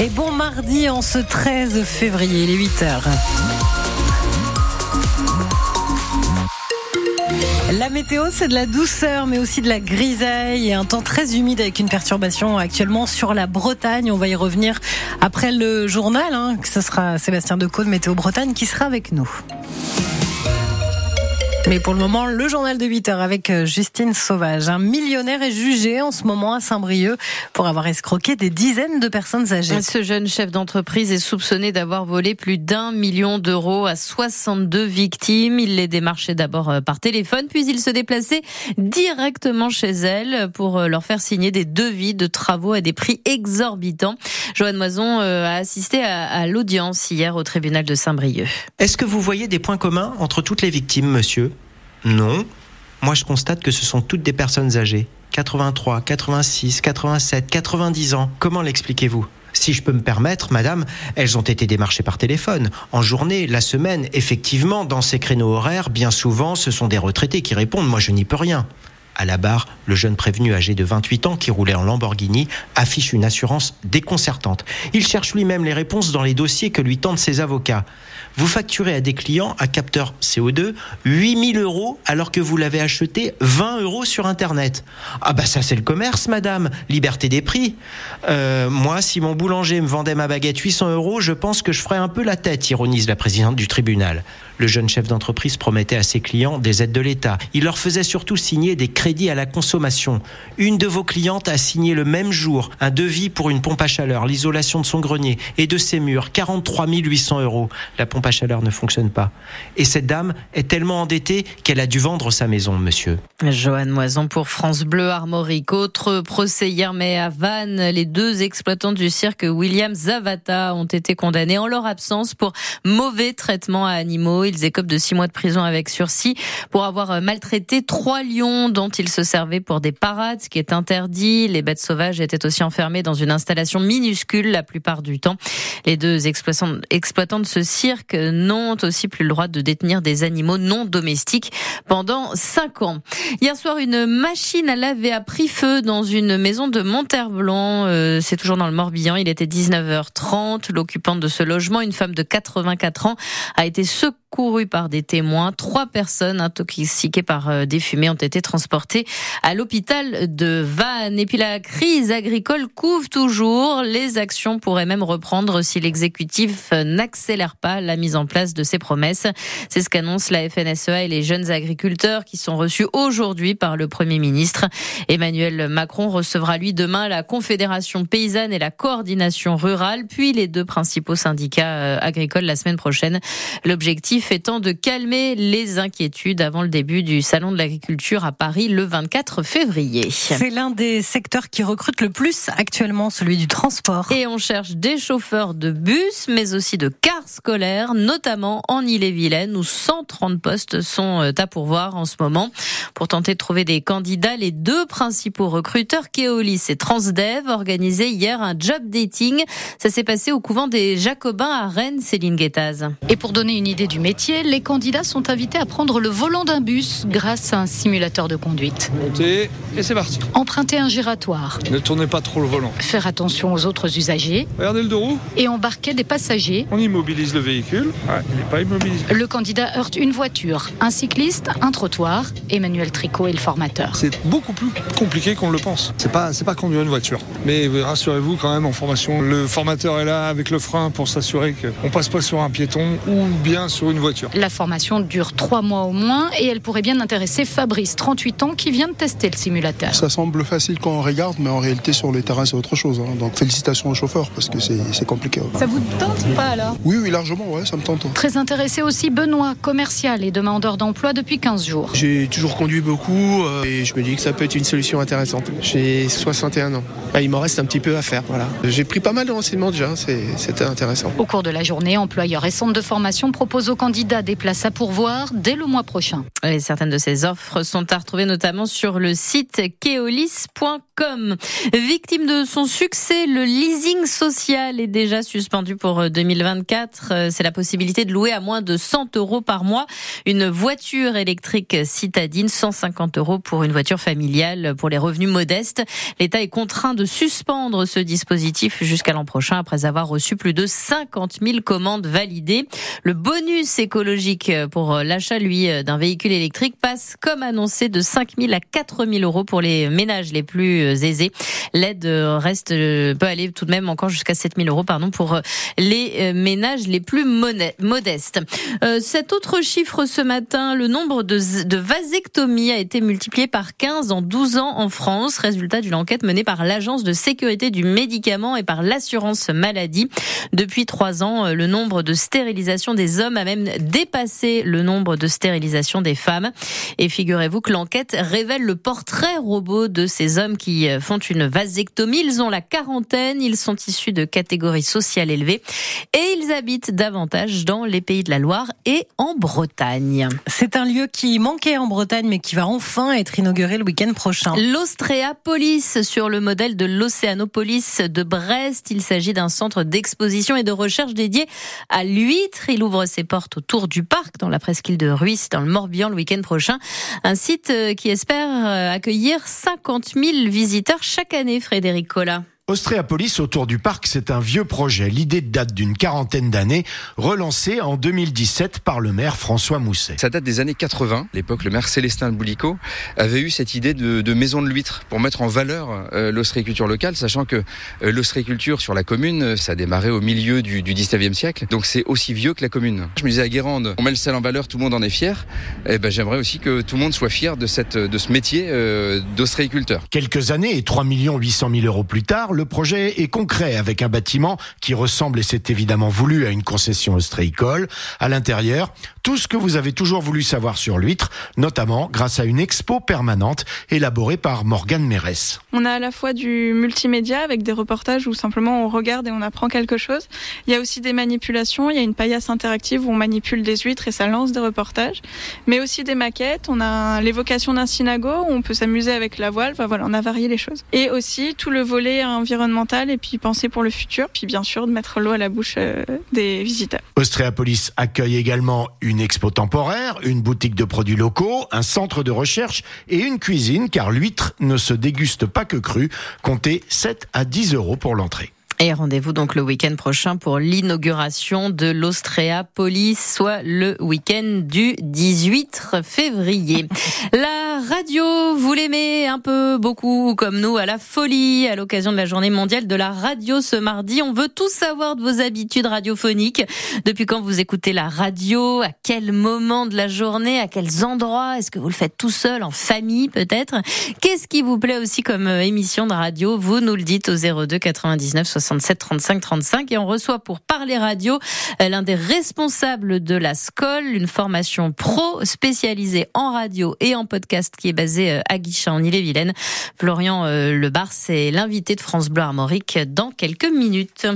Et bon mardi en ce 13 février, il est 8 heures. La météo, c'est de la douceur, mais aussi de la grisaille et un temps très humide avec une perturbation actuellement sur la Bretagne. On va y revenir après le journal, hein, ce sera Sébastien Decaux de Météo Bretagne qui sera avec nous. Mais pour le moment, le journal de 8 heures avec euh, Justine Sauvage. Un millionnaire est jugé en ce moment à Saint-Brieuc pour avoir escroqué des dizaines de personnes âgées. Ce jeune chef d'entreprise est soupçonné d'avoir volé plus d'un million d'euros à 62 victimes. Il les démarchait d'abord euh, par téléphone, puis il se déplaçait directement chez elles pour euh, leur faire signer des devis de travaux à des prix exorbitants. Joanne Moison a assisté à l'audience hier au tribunal de Saint-Brieuc. Est-ce que vous voyez des points communs entre toutes les victimes, monsieur? Non. Moi, je constate que ce sont toutes des personnes âgées. 83, 86, 87, 90 ans. Comment l'expliquez-vous? Si je peux me permettre, madame, elles ont été démarchées par téléphone. En journée, la semaine, effectivement, dans ces créneaux horaires, bien souvent, ce sont des retraités qui répondent. Moi, je n'y peux rien. À la barre, le jeune prévenu âgé de 28 ans qui roulait en Lamborghini affiche une assurance déconcertante. Il cherche lui-même les réponses dans les dossiers que lui tendent ses avocats. Vous facturez à des clients un capteur CO2 8000 euros alors que vous l'avez acheté 20 euros sur Internet. Ah bah ça c'est le commerce, madame. Liberté des prix. Euh, moi, si mon boulanger me vendait ma baguette 800 euros, je pense que je ferais un peu la tête, ironise la présidente du tribunal. Le jeune chef d'entreprise promettait à ses clients des aides de l'État. Il leur faisait surtout signer des crédits à la consommation. Une de vos clientes a signé le même jour un devis pour une pompe à chaleur, l'isolation de son grenier et de ses murs, 43 800 euros. La pompe à chaleur ne fonctionne pas. Et cette dame est tellement endettée qu'elle a dû vendre sa maison, monsieur. Joanne Moison pour France Bleu Armorique. Autre procès hier, mais à Vannes, les deux exploitants du cirque William Zavata ont été condamnés en leur absence pour mauvais traitement à animaux. Ils écopent de six mois de prison avec sursis pour avoir maltraité trois lions dont ils se servaient pour des parades, ce qui est interdit. Les bêtes sauvages étaient aussi enfermées dans une installation minuscule la plupart du temps. Les deux exploitants de ce cirque n'ont aussi plus le droit de détenir des animaux non domestiques pendant cinq ans. Hier soir, une machine à laver a pris feu dans une maison de Monterblanc. Euh, c'est toujours dans le Morbihan. Il était 19h30. L'occupante de ce logement, une femme de 84 ans, a été secourue couru par des témoins. Trois personnes intoxiquées par euh, des fumées ont été transportées à l'hôpital de Vannes. Et puis la crise agricole couvre toujours. Les actions pourraient même reprendre si l'exécutif n'accélère pas la mise en place de ses promesses. C'est ce qu'annoncent la FNSEA et les jeunes agriculteurs qui sont reçus aujourd'hui par le Premier ministre. Emmanuel Macron recevra lui demain la Confédération paysanne et la coordination rurale, puis les deux principaux syndicats euh, agricoles la semaine prochaine. L'objectif étant de calmer les inquiétudes avant le début du Salon de l'agriculture à Paris le 24 février. C'est l'un des secteurs qui recrute le plus actuellement, celui du transport. Et on cherche des chauffeurs de bus, mais aussi de cars scolaires, notamment en Ille-et-Vilaine, où 130 postes sont euh, à pourvoir en ce moment. Pour tenter de trouver des candidats, les deux principaux recruteurs, Keolis et Transdev, organisaient hier un job dating. Ça s'est passé au couvent des Jacobins à Rennes, Céline Guettaz. Et pour donner une idée du les candidats sont invités à prendre le volant d'un bus grâce à un simulateur de conduite. Montez et c'est parti. Emprunter un giratoire. Ne tournez pas trop le volant. Faire attention aux autres usagers. Regardez le deux roues. Et embarquer des passagers. On immobilise le véhicule. il n'est pas immobilisé. Le candidat heurte une voiture, un cycliste, un trottoir. Emmanuel Tricot est le formateur. C'est beaucoup plus compliqué qu'on le pense. C'est pas, c'est pas conduire une voiture. Mais rassurez-vous quand même en formation, le formateur est là avec le frein pour s'assurer qu'on passe pas sur un piéton ou bien sur une voiture. La formation dure trois mois au moins et elle pourrait bien intéresser Fabrice, 38 ans, qui vient de tester le simulateur. Ça semble facile quand on regarde, mais en réalité sur le terrain c'est autre chose. Hein. Donc félicitations aux chauffeurs parce que c'est compliqué. Ça vous tente ou pas alors? Oui, oui, largement, ouais, ça me tente. Très intéressé aussi Benoît, commercial et demandeur d'emploi depuis 15 jours. J'ai toujours conduit beaucoup euh, et je me dis que ça peut être une solution intéressante. J'ai 61 ans. Ah, il m'en reste un petit peu à faire. Voilà. J'ai pris pas mal de renseignements déjà, c'était intéressant. Au cours de la journée, employeurs et centres de formation proposent aux candidats des places à pourvoir dès le mois prochain. Et certaines de ces offres sont à retrouver notamment sur le site keolis.com. Com. Victime de son succès, le leasing social est déjà suspendu pour 2024. Euh, c'est la possibilité de louer à moins de 100 euros par mois une voiture électrique citadine, 150 euros pour une voiture familiale pour les revenus modestes. L'État est contraint de suspendre ce dispositif jusqu'à l'an prochain après avoir reçu plus de 50 000 commandes validées. Le bonus écologique pour l'achat, lui, d'un véhicule électrique passe comme annoncé de 5 000 à 4 000 euros pour les ménages les plus aisés. L'aide reste peut aller tout de même encore jusqu'à 7 000 euros pardon pour les ménages les plus modestes. Euh, cet autre chiffre ce matin, le nombre de, de vasectomies a été multiplié par 15 en 12 ans en France, résultat d'une enquête menée par l'Agence de sécurité du médicament et par l'assurance maladie. Depuis trois ans, euh, le nombre de stérilisations des hommes a même dépassé le nombre de stérilisations des femmes. Et figurez-vous que l'enquête révèle le portrait robot de ces hommes qui euh, font une vasectomie. Ils ont la quarantaine, ils sont issus de catégories sociales élevées et ils habitent davantage dans les pays de la Loire et en Bretagne. C'est un lieu qui manquait en Bretagne mais qui va enfin être inauguré le week-end prochain. L'Ostréapolis sur le modèle de l'Océanopolis de Brest. Il s'agit d'un centre d'exposition et de recherche dédié à l'huître. Il ouvre ses portes autour du parc dans la presqu'île de Ruisse dans le Morbihan le week-end prochain. Un site euh, qui espère euh, accueillir 50 000 visiteurs chaque année, Frédéric Collat. Ostréapolis autour du parc, c'est un vieux projet. L'idée date d'une quarantaine d'années, relancée en 2017 par le maire François Mousset. Ça date des années 80. À l'époque, le maire Célestin Boulico avait eu cette idée de, maison de l'huître pour mettre en valeur euh, l'ostréiculture locale, sachant que euh, l'ostréiculture sur la commune, ça a démarré au milieu du, du 19e siècle. Donc c'est aussi vieux que la commune. Je me disais à Guérande, on met le sel en valeur, tout le monde en est fier. Et eh ben, j'aimerais aussi que tout le monde soit fier de, cette, de ce métier euh, d'ostréiculteur. Quelques années et 3 800 000 euros plus tard, le projet est concret avec un bâtiment qui ressemble, et c'est évidemment voulu, à une concession ostréicole. À l'intérieur, tout ce que vous avez toujours voulu savoir sur l'huître, notamment grâce à une expo permanente élaborée par Morgane Mérès. On a à la fois du multimédia avec des reportages où simplement on regarde et on apprend quelque chose. Il y a aussi des manipulations. Il y a une paillasse interactive où on manipule des huîtres et ça lance des reportages. Mais aussi des maquettes. On a l'évocation d'un synago où on peut s'amuser avec la voile. Enfin, voilà, on a varié les choses. Et aussi tout le volet environnemental et puis penser pour le futur. Puis bien sûr de mettre l'eau à la bouche euh, des visiteurs. Ostréapolis accueille également une expo temporaire, une boutique de produits locaux, un centre de recherche et une cuisine car l'huître ne se déguste pas que cru. Comptez 7 à 10 euros pour l'entrée. Et rendez-vous donc le week-end prochain pour l'inauguration de l'Ostrea Police, soit le week-end du 18 février. La radio, vous l'aimez un peu, beaucoup, comme nous, à la folie, à l'occasion de la journée mondiale de la radio ce mardi. On veut tout savoir de vos habitudes radiophoniques. Depuis quand vous écoutez la radio, à quel moment de la journée, à quels endroits, est-ce que vous le faites tout seul, en famille peut-être? Qu'est-ce qui vous plaît aussi comme euh, émission de radio? Vous nous le dites au 02 99 60 67 35 35 et on reçoit pour parler radio euh, l'un des responsables de la SCOL, une formation pro spécialisée en radio et en podcast qui est basée euh, à Guichet en Ille-et-Vilaine. Florian euh, Lebar, c'est l'invité de France Bleu Armorique dans quelques minutes.